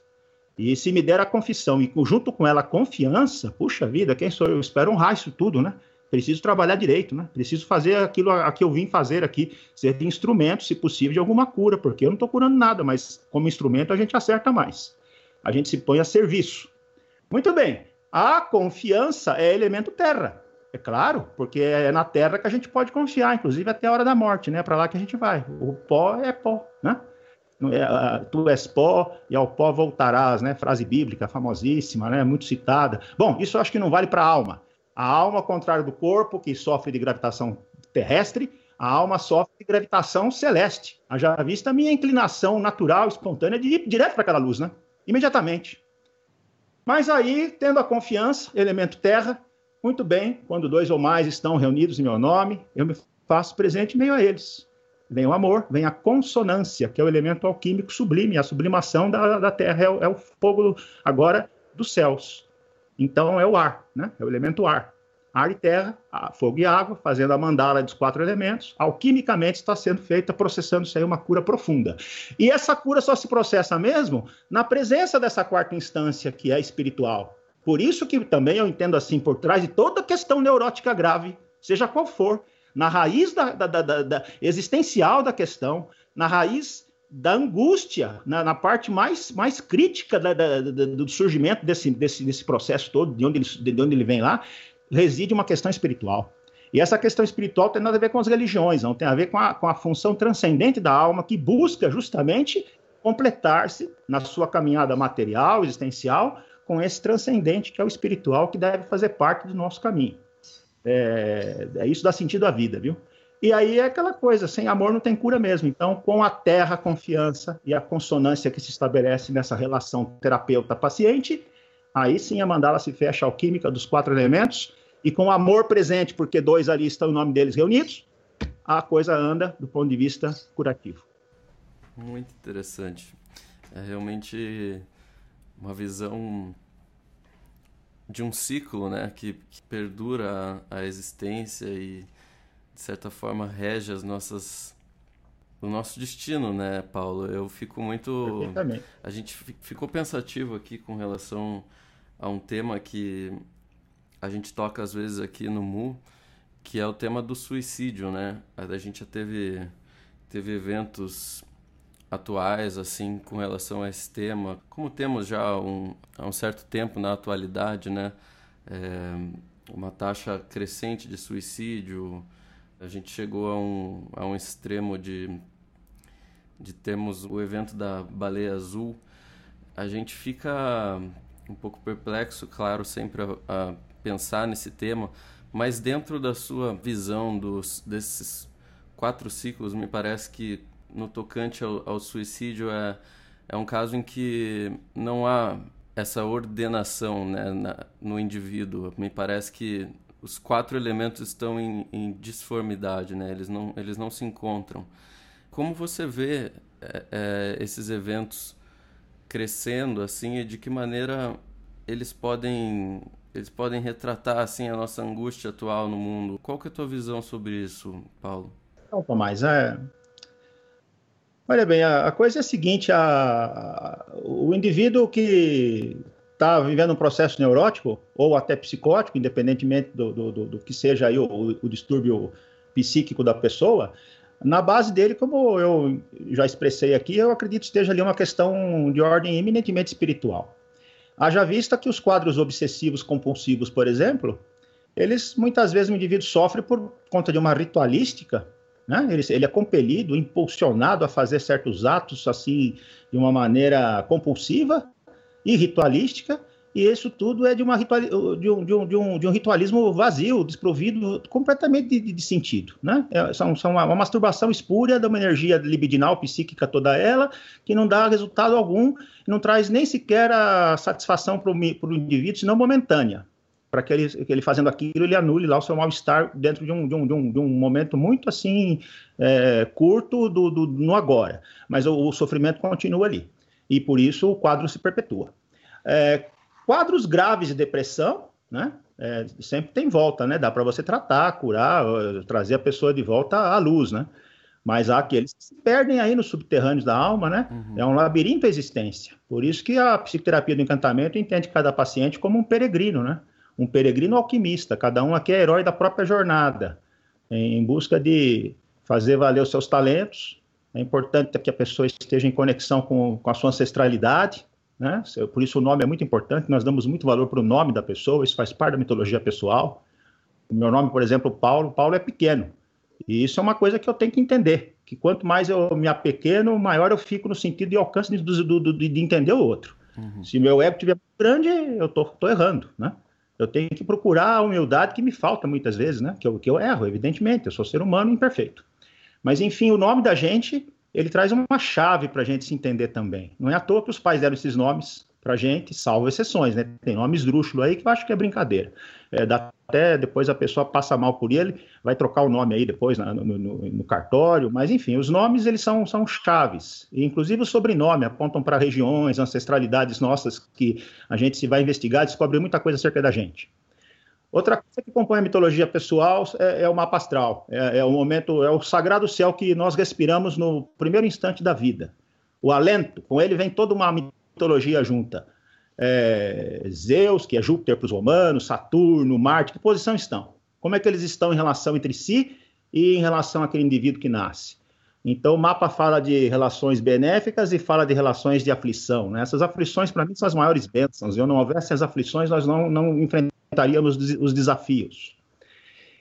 S2: E se me der a confissão e junto com ela a confiança, puxa vida, quem sou eu? espero honrar isso tudo, né? Preciso trabalhar direito, né? Preciso fazer aquilo a, a que eu vim fazer aqui, ser instrumento, se possível, de alguma cura, porque eu não estou curando nada, mas como instrumento a gente acerta mais. A gente se põe a serviço. Muito bem. A confiança é elemento terra. É claro, porque é na terra que a gente pode confiar, inclusive até a hora da morte, né? Para lá que a gente vai. O pó é pó, né? É, tu és pó e ao pó voltarás, né? Frase bíblica famosíssima, né? Muito citada. Bom, isso eu acho que não vale para a alma. A alma, ao contrário do corpo, que sofre de gravitação terrestre, a alma sofre de gravitação celeste. Já vista a minha inclinação natural, espontânea, de ir direto para aquela luz, né? Imediatamente. Mas aí, tendo a confiança, elemento terra, muito bem, quando dois ou mais estão reunidos em meu nome, eu me faço presente meio a eles. Vem o amor, vem a consonância, que é o elemento alquímico sublime, a sublimação da, da terra, é o, é o fogo agora dos céus. Então é o ar, né? É o elemento ar. Ar e terra, fogo e água, fazendo a mandala dos quatro elementos. Alquimicamente está sendo feita, processando isso aí uma cura profunda. E essa cura só se processa mesmo na presença dessa quarta instância, que é espiritual. Por isso que também eu entendo assim, por trás de toda questão neurótica grave, seja qual for, na raiz da, da, da, da existencial da questão, na raiz da angústia, na, na, parte mais, mais crítica da, da, da, do surgimento desse, desse, desse processo todo, de onde, ele, de onde ele vem lá, reside uma questão espiritual. E essa questão espiritual tem nada a ver com as religiões, não tem a ver com a, com a função transcendente da alma que busca justamente completar-se na sua caminhada material, existencial, com esse transcendente que é o espiritual, que deve fazer parte do nosso caminho. É, é isso dá sentido à vida, viu? E aí é aquela coisa, sem amor não tem cura mesmo. Então, com a terra, a confiança e a consonância que se estabelece nessa relação terapeuta-paciente, aí sim a mandala se fecha alquímica dos quatro elementos, e com amor presente, porque dois ali estão o nome deles reunidos, a coisa anda do ponto de vista curativo.
S4: Muito interessante. É realmente uma visão de um ciclo, né, que, que perdura a, a existência e de certa forma rege as nossas o nosso destino, né, Paulo? Eu fico muito. A gente ficou pensativo aqui com relação a um tema que a gente toca às vezes aqui no MU, que é o tema do suicídio, né? A gente já teve, teve eventos atuais assim com relação a esse tema. Como temos já um, há um certo tempo na atualidade, né? É, uma taxa crescente de suicídio. A gente chegou a um, a um extremo de de termos o evento da Baleia Azul, a gente fica um pouco perplexo, claro, sempre a, a pensar nesse tema, mas dentro da sua visão dos, desses quatro ciclos, me parece que no tocante ao, ao suicídio é, é um caso em que não há essa ordenação né, na, no indivíduo. Me parece que os quatro elementos estão em, em disformidade, né? eles, não, eles não se encontram. Como você vê é, é, esses eventos crescendo assim e de que maneira eles podem eles podem retratar assim a nossa angústia atual no mundo? Qual que é a tua visão sobre isso, Paulo?
S2: Não, Tomás, é... Olha bem, a, a coisa é a seguinte, a, a, o indivíduo que está vivendo um processo neurótico ou até psicótico, independentemente do, do, do, do que seja aí o, o distúrbio psíquico da pessoa, na base dele, como eu já expressei aqui, eu acredito esteja ali uma questão de ordem eminentemente espiritual. Haja vista que os quadros obsessivos compulsivos, por exemplo, eles muitas vezes o indivíduo sofre por conta de uma ritualística, né? ele, ele é compelido, impulsionado a fazer certos atos assim de uma maneira compulsiva e ritualística, e isso tudo é de, uma ritual, de, um, de, um, de, um, de um ritualismo vazio, desprovido completamente de, de sentido. Né? É, são, são uma, uma, masturbação espúria de uma energia libidinal, psíquica toda ela, que não dá resultado algum, não traz nem sequer a satisfação para o indivíduo, senão momentânea. Para que ele, que ele fazendo aquilo, ele anule lá o seu mal-estar dentro de um, de, um, de, um, de um momento muito assim é, curto do, do, no agora. Mas o, o sofrimento continua ali. E por isso o quadro se perpetua. É, Quadros graves de depressão, né? É, sempre tem volta, né? Dá para você tratar, curar, trazer a pessoa de volta à luz, né? Mas há aqueles que se perdem aí nos subterrâneos da alma, né? Uhum. É um labirinto a existência. Por isso que a psicoterapia do encantamento entende cada paciente como um peregrino, né? Um peregrino alquimista. Cada um aqui é herói da própria jornada, em busca de fazer valer os seus talentos. É importante que a pessoa esteja em conexão com, com a sua ancestralidade, né? Por isso o nome é muito importante, nós damos muito valor para o nome da pessoa, isso faz parte da mitologia pessoal. O meu nome, por exemplo, Paulo, Paulo é pequeno. E isso é uma coisa que eu tenho que entender, que quanto mais eu me apequeno, maior eu fico no sentido de alcance de, de, de, de entender o outro. Uhum. Se meu ego estiver grande, eu estou errando, né? Eu tenho que procurar a humildade que me falta muitas vezes, né? Que eu, que eu erro, evidentemente, eu sou ser humano imperfeito. Mas, enfim, o nome da gente ele traz uma chave para a gente se entender também. Não é à toa que os pais deram esses nomes para gente, salvo exceções, né? Tem nome esdrúxulo aí que eu acho que é brincadeira. É, até depois a pessoa passa mal por ele, vai trocar o nome aí depois no, no, no, cartório, mas enfim, os nomes eles são, são chaves. E, inclusive o sobrenome apontam para regiões, ancestralidades nossas que a gente se vai investigar, descobre muita coisa acerca da gente. Outra coisa que compõe a mitologia pessoal é, é o mapa astral, é, é, o momento, é o sagrado céu que nós respiramos no primeiro instante da vida. O alento, com ele vem toda uma mitologia junta. É, Zeus, que é Júpiter para os romanos, Saturno, Marte, que posição estão? Como é que eles estão em relação entre si e em relação àquele indivíduo que nasce? Então, o mapa fala de relações benéficas e fala de relações de aflição. Né? Essas aflições, para mim, são as maiores bênçãos. Se não houvesse as aflições, nós não, não enfrentaríamos enfrentaríamos os desafios.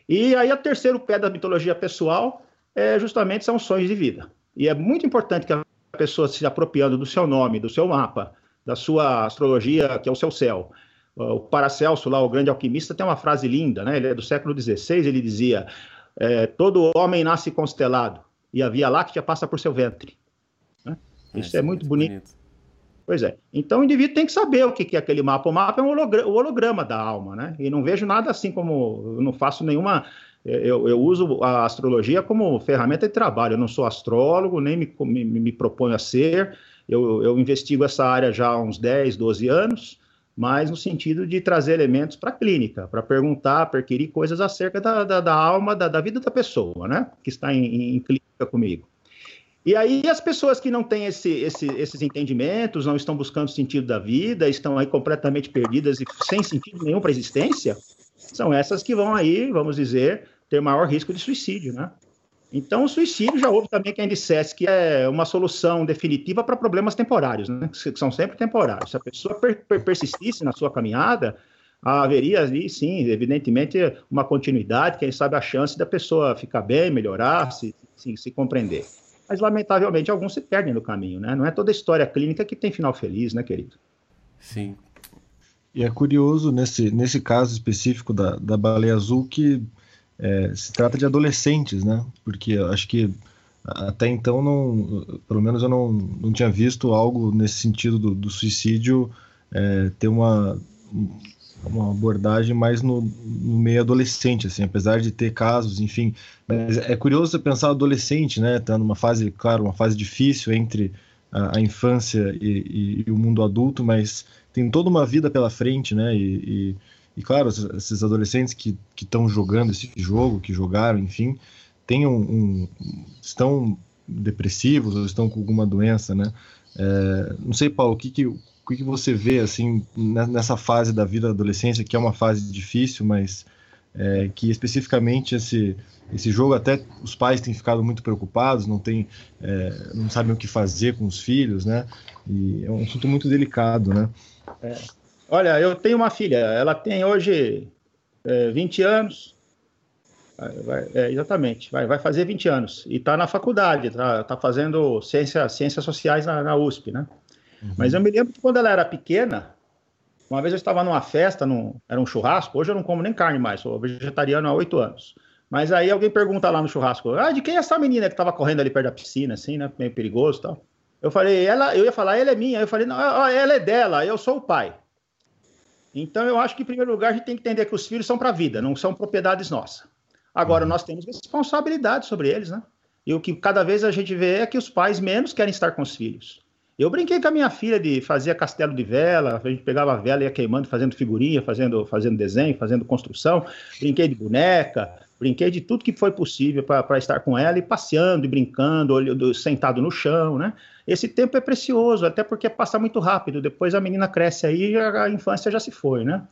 S2: E aí, o terceiro pé da mitologia pessoal é justamente são sonhos de vida. E é muito importante que a pessoa se apropriando do seu nome, do seu mapa, da sua astrologia, que é o seu céu. O Paracelso, lá, o grande alquimista, tem uma frase linda, né? Ele é do século XVI, ele dizia: é, todo homem nasce constelado e a Via Láctea passa por seu ventre. Né? Isso é, é muito bonito. bonito. Pois é. Então o indivíduo tem que saber o que é aquele mapa. O mapa é um holograma, o holograma da alma, né? E não vejo nada assim como. Eu não faço nenhuma. Eu, eu, uso a astrologia como ferramenta de trabalho. Eu não sou astrólogo, nem me, me, me proponho a ser. Eu, eu, investigo essa área já há uns 10, 12 anos, mas no sentido de trazer elementos para a clínica, para perguntar, perquirir coisas acerca da, da, da alma, da, da, vida da pessoa, né? Que está em, em clínica comigo. E aí as pessoas que não têm esse, esse, esses entendimentos, não estão buscando sentido da vida, estão aí completamente perdidas e sem sentido nenhum para a existência, são essas que vão aí, vamos dizer, ter maior risco de suicídio, né? Então, o suicídio já houve também quem dissesse que é uma solução definitiva para problemas temporários, né? que são sempre temporários. Se a pessoa per per persistisse na sua caminhada, haveria ali, sim, evidentemente, uma continuidade, quem sabe a chance da pessoa ficar bem, melhorar, se, se, se compreender. Mas, lamentavelmente, alguns se perdem no caminho, né? Não é toda história clínica que tem final feliz, né, querido?
S1: Sim. E é curioso, nesse, nesse caso específico da, da baleia azul, que é, se trata de adolescentes, né? Porque acho que até então, não, pelo menos eu não, não tinha visto algo nesse sentido do, do suicídio é, ter uma, uma abordagem mais no, no, meio adolescente, assim, apesar de ter casos, enfim. Mas é curioso pensar adolescente, né? Tá numa fase, claro, uma fase difícil entre a, a infância e, e, e, o mundo adulto, mas tem toda uma vida pela frente, né? E, e claro, esses adolescentes que estão jogando esse jogo, que jogaram, enfim, têm um, um, estão depressivos ou estão com alguma doença, né? É, não sei, Paulo, o que, que, o que, você vê assim nessa fase da vida da adolescência, que é uma fase difícil, mas é, que especificamente esse, esse jogo até os pais têm ficado muito preocupados, não tem, é, não sabem o que fazer com os filhos, né? E é um assunto muito delicado, né?
S2: É. Olha, eu tenho uma filha, ela tem hoje é, 20 anos. Vai, é, exatamente, vai, vai fazer 20 anos. E está na faculdade, está tá fazendo ciência, ciências sociais na, na USP, né? Uhum. Mas eu me lembro que quando ela era pequena, uma vez eu estava numa festa, num, era um churrasco, hoje eu não como nem carne mais, sou vegetariano há oito anos. Mas aí alguém pergunta lá no churrasco, ah, de quem é essa menina que estava correndo ali perto da piscina, assim, né? Meio perigoso e tal. Eu falei, ela, eu ia falar, ela é minha. Eu falei, não, ela é dela, eu sou o pai. Então, eu acho que, em primeiro lugar, a gente tem que entender que os filhos são para a vida, não são propriedades nossas. Agora, uhum. nós temos responsabilidade sobre eles, né? E o que cada vez a gente vê é que os pais menos querem estar com os filhos. Eu brinquei com a minha filha de fazer castelo de vela, a gente pegava a vela e ia queimando, fazendo figurinha, fazendo, fazendo desenho, fazendo construção. Brinquei de boneca, brinquei de tudo que foi possível para estar com ela e passeando e brincando, olhando, sentado no chão, né? Esse tempo é precioso, até porque passa muito rápido. Depois a menina cresce aí e a infância já se foi, né?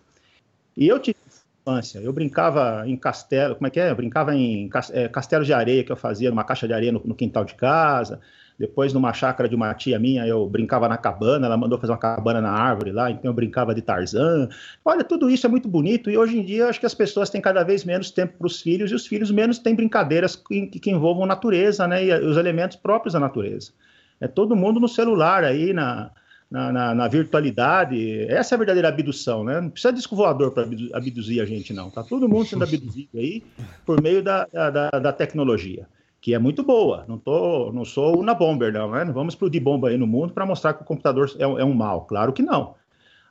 S2: E eu tive infância, eu brincava em castelo, como é que é? Eu brincava em é, castelo de areia que eu fazia numa caixa de areia no, no quintal de casa. Depois, numa chácara de uma tia minha, eu brincava na cabana, ela mandou fazer uma cabana na árvore lá, então eu brincava de Tarzan. Olha, tudo isso é muito bonito e hoje em dia acho que as pessoas têm cada vez menos tempo para os filhos e os filhos menos têm brincadeiras que, que envolvam natureza, né, e os elementos próprios da natureza. É todo mundo no celular aí, na, na, na, na, virtualidade. Essa é a verdadeira abdução, né? Não precisa de disco voador para abduzir a gente, não. Tá todo mundo sendo abduzido aí por meio da, da, da tecnologia que é muito boa. Não, tô, não sou una bomber, não, né? Não vamos explodir bomba aí no mundo para mostrar que o computador é, é, um mal. Claro que não.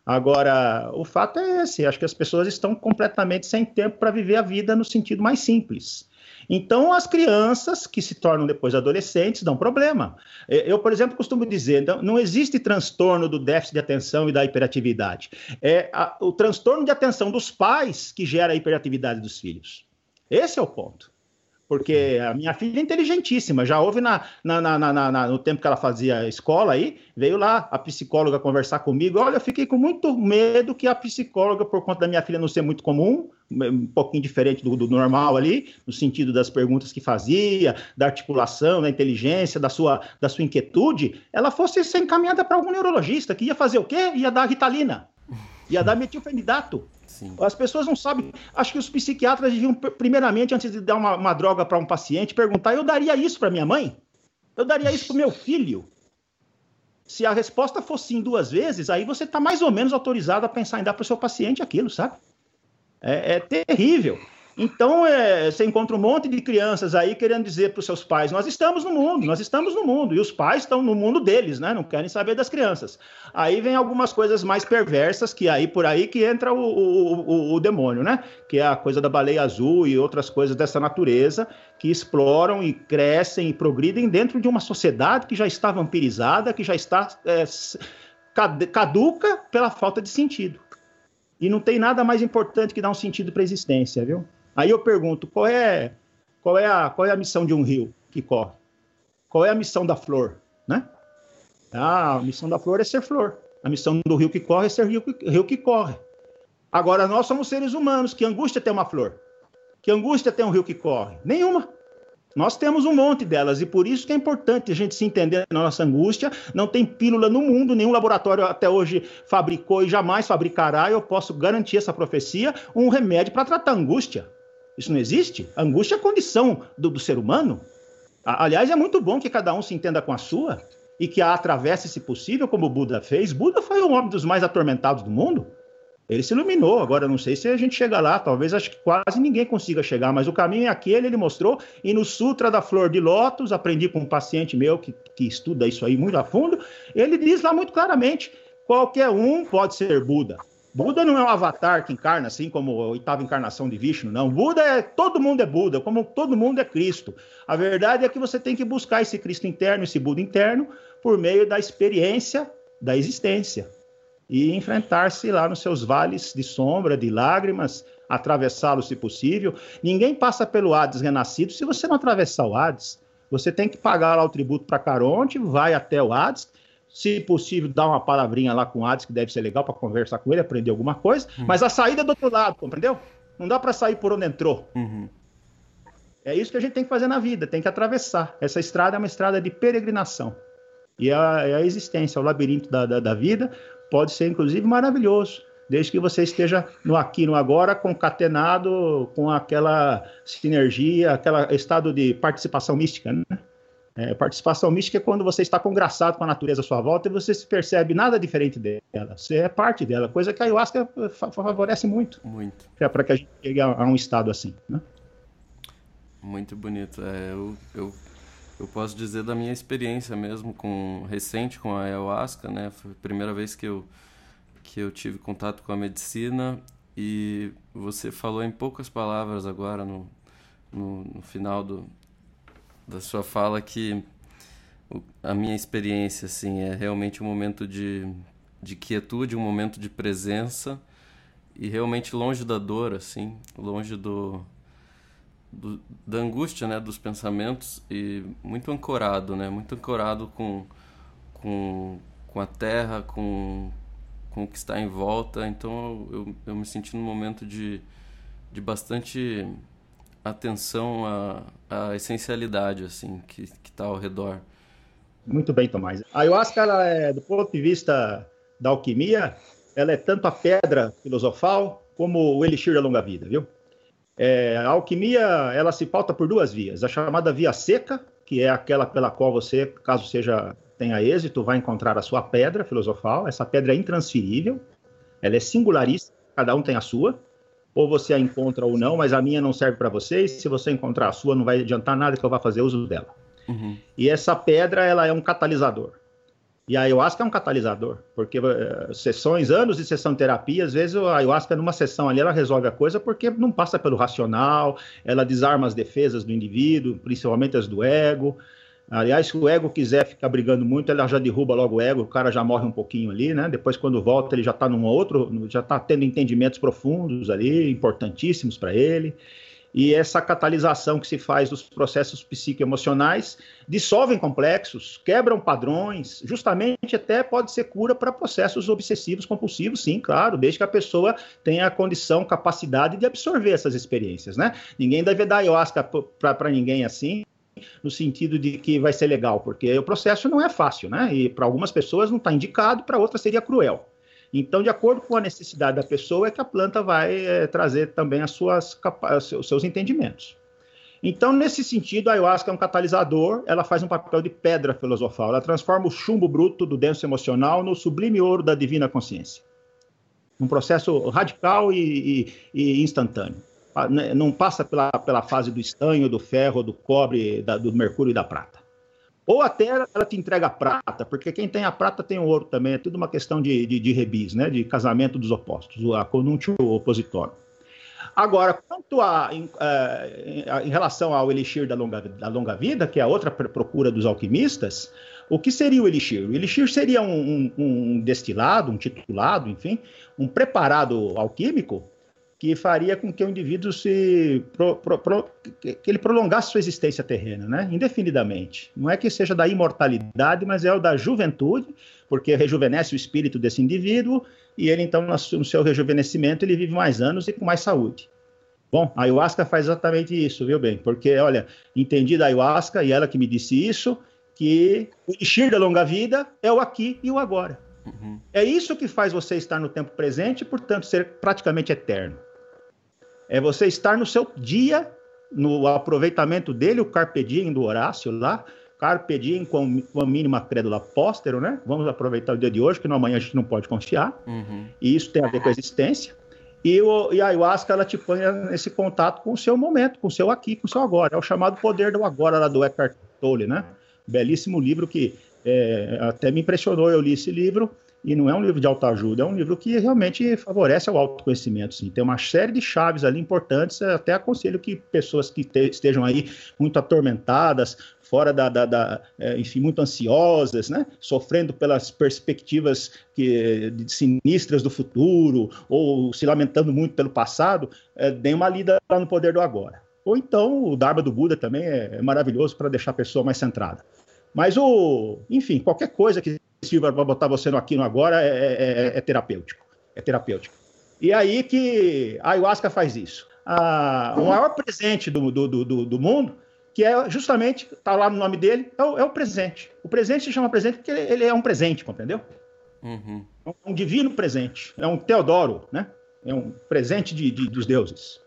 S2: Agora, o fato é esse: acho que as pessoas estão completamente sem tempo para viver a vida no sentido mais simples. Então, as crianças que se tornam depois adolescentes dão problema. Eu, por exemplo, costumo dizer: não existe transtorno do déficit de atenção e da hiperatividade. É a, o transtorno de atenção dos pais que gera a hiperatividade dos filhos. Esse é o ponto porque a minha filha é inteligentíssima, já houve na, na, na, na, no tempo que ela fazia escola aí, veio lá a psicóloga conversar comigo. Olha, eu fiquei com muito medo que a psicóloga, por conta da minha filha não ser muito comum, um pouquinho diferente do, do normal ali, no sentido das perguntas que fazia, da articulação, da inteligência, da sua, da sua inquietude, ela fosse ser encaminhada para algum neurologista que ia fazer o quê? Ia dar ritalina, ia dar metilfenidato. Sim. As pessoas não sabem. Acho que os psiquiatras deviam, primeiramente, antes de dar uma, uma droga para um paciente, perguntar: eu daria isso para minha mãe? Eu daria isso para o meu filho? Se a resposta fosse sim duas vezes, aí você está mais ou menos autorizado a pensar em dar para o seu paciente aquilo, sabe? É, é terrível. Então, é, você encontra um monte de crianças aí querendo dizer para os seus pais: nós estamos no mundo, nós estamos no mundo, e os pais estão no mundo deles, né? Não querem saber das crianças. Aí vem algumas coisas mais perversas, que aí por aí que entra o, o, o, o demônio, né? Que é a coisa da baleia azul e outras coisas dessa natureza que exploram e crescem e progridem dentro de uma sociedade que já está vampirizada, que já está é, caduca pela falta de sentido. E não tem nada mais importante que dar um sentido para a existência, viu? Aí eu pergunto, qual é, qual é, a, qual é a missão de um rio que corre? Qual é a missão da flor, né? Ah, a missão da flor é ser flor. A missão do rio que corre é ser rio que, rio que corre. Agora, nós somos seres humanos. Que angústia tem uma flor? Que angústia tem um rio que corre? Nenhuma. Nós temos um monte delas e por isso que é importante a gente se entender na nossa angústia. Não tem pílula no mundo, nenhum laboratório até hoje fabricou e jamais fabricará. Eu posso garantir essa profecia um remédio para tratar a angústia. Isso não existe? A angústia é a condição do, do ser humano. Aliás, é muito bom que cada um se entenda com a sua e que a atravesse, se possível, como Buda fez. Buda foi um homem dos mais atormentados do mundo. Ele se iluminou. Agora, não sei se a gente chega lá, talvez acho que quase ninguém consiga chegar, mas o caminho é aquele, ele mostrou. E no Sutra da Flor de Lótus, aprendi com um paciente meu que, que estuda isso aí muito a fundo, ele diz lá muito claramente: qualquer um pode ser Buda. Buda não é um avatar que encarna assim como a oitava encarnação de Vishnu, não. Buda é todo mundo é Buda, como todo mundo é Cristo. A verdade é que você tem que buscar esse Cristo interno, esse Buda interno, por meio da experiência da existência e enfrentar-se lá nos seus vales de sombra, de lágrimas, atravessá-los se possível. Ninguém passa pelo Hades renascido se você não atravessar o Hades. Você tem que pagar lá o tributo para Caronte, vai até o Hades, se possível, dá uma palavrinha lá com o Hades, que deve ser legal para conversar com ele, aprender alguma coisa, uhum. mas a saída é do outro lado, compreendeu? Não dá para sair por onde entrou. Uhum. É isso que a gente tem que fazer na vida, tem que atravessar. Essa estrada é uma estrada de peregrinação. E a, a existência, o labirinto da, da, da, vida pode ser, inclusive, maravilhoso, desde que você esteja no aqui, no agora, concatenado com aquela sinergia, aquele estado de participação mística, né? É, participação mística é quando você está congraçado com a natureza à sua volta e você se percebe nada diferente dela. Você é parte dela, coisa que a ayahuasca favorece muito.
S4: Muito.
S2: É para que a gente chegue a, a, um estado assim. Né?
S4: Muito bonito. É, eu, eu, eu posso dizer da minha experiência mesmo com recente com a ayahuasca, né? Foi a primeira vez que eu, que eu tive contato com a medicina e você falou em poucas palavras agora no, no, no final do, da sua fala que a minha experiência assim é realmente um momento de, de quietude, um momento de presença e realmente longe da dor, assim, longe do, do, da angústia, né, dos pensamentos e muito ancorado, né, muito ancorado com com, com a terra, com com o que está em volta. Então eu, eu me senti num momento de, de bastante atenção à, à essencialidade assim que está ao redor.
S2: Muito bem, Tomás. A ayahuasca, ela é, do ponto de vista da alquimia, ela é tanto a pedra filosofal como o elixir da longa vida, viu? É, a alquimia, ela se pauta por duas vias. A chamada via seca, que é aquela pela qual você, caso seja tenha êxito, vai encontrar a sua pedra filosofal. Essa pedra é intransferível, ela é singularíssima, cada um tem a sua ou você a encontra ou não, mas a minha não serve para você, e se você encontrar a sua, não vai adiantar nada que eu vá fazer uso dela. Uhum. E essa pedra, ela é um catalisador. E a ayahuasca é um catalisador, porque uh, sessões, anos de sessão de terapia, às vezes a ayahuasca numa sessão ali, ela resolve a coisa porque não passa pelo racional, ela desarma as defesas do indivíduo, principalmente as do ego, Aliás, se o ego quiser ficar brigando muito, ela já derruba logo o ego, o cara já morre um pouquinho ali, né? Depois, quando volta, ele já está num outro, já está tendo entendimentos profundos ali, importantíssimos para ele. E essa catalisação que se faz dos processos psicoemocionais dissolvem complexos, quebram padrões, justamente até pode ser cura para processos obsessivos compulsivos, sim, claro, desde que a pessoa tenha a condição, capacidade de absorver essas experiências, né? Ninguém deve dar ayahuasca para ninguém assim, no sentido de que vai ser legal, porque o processo não é fácil, né? E para algumas pessoas não está indicado, para outras seria cruel. Então, de acordo com a necessidade da pessoa, é que a planta vai é, trazer também as suas, os seus entendimentos. Então, nesse sentido, a ayahuasca é um catalisador, ela faz um papel de pedra filosofal, ela transforma o chumbo bruto do denso emocional no sublime ouro da divina consciência. Um processo radical e, e, e instantâneo. Né, não passa pela, pela fase do estanho, do ferro, do cobre, da, do mercúrio e da prata. Ou até ela te entrega a prata, porque quem tem a prata tem o ouro também, é tudo uma questão de, de, de rebis, né? de casamento dos opostos, a conúntio opositório. Agora, quanto a, em, eh, em, relação ao elixir da longa, da longa vida, que é a outra procura dos alquimistas, o que seria o elixir? O elixir seria um, um, um destilado, um titulado, enfim, um preparado alquímico que faria com que o indivíduo se pro, pro, pro, que ele prolongasse sua existência terrena, né? Indefinidamente. Não é que seja da imortalidade, mas é o da juventude, porque rejuvenesce o espírito desse indivíduo e ele então no seu rejuvenescimento ele vive mais anos e com mais saúde. Bom, a ayahuasca faz exatamente isso, viu bem? Porque olha, entendi da ayahuasca e ela que me disse isso, que o elixir da longa vida é o aqui e o agora. Uhum. É isso que faz você estar no tempo presente e, portanto, ser praticamente eterno é você estar no seu dia, no aproveitamento dele, o carpe diem do Horácio lá, carpe diem com, com a mínima crédula póstero, né? Vamos aproveitar o dia de hoje, que no amanhã a gente não pode confiar, uhum. e isso tem a ver com a existência. E, o, e a ayahuasca, ela te põe nesse contato com o seu momento, com o seu aqui, com o seu agora. É o chamado poder do agora, lá do Eckhart Tolle, né? Belíssimo livro que é, até me impressionou, eu li esse livro, e não é um livro de autoajuda, é um livro que realmente favorece o autoconhecimento. Sim. Tem uma série de chaves ali importantes. Até aconselho que pessoas que te, estejam aí muito atormentadas, fora da, da, da é, enfim, muito ansiosas, né? sofrendo pelas perspectivas que, sinistras do futuro, ou se lamentando muito pelo passado, é, deem uma lida lá no Poder do Agora. Ou então o Dharma do Buda também é, é maravilhoso para deixar a pessoa mais centrada. Mas o, enfim, qualquer coisa que sirva para botar você no aqui no agora é, é, é, é, terapêutico. É terapêutico. E aí que a ayahuasca faz isso. O maior presente do, do, do, do mundo, que é justamente, está lá no nome dele, é o, é o, presente. O presente se chama presente porque ele, ele é um presente, compreendeu? Uhum. É um divino presente. É um Teodoro, né? É um presente de, de dos deuses.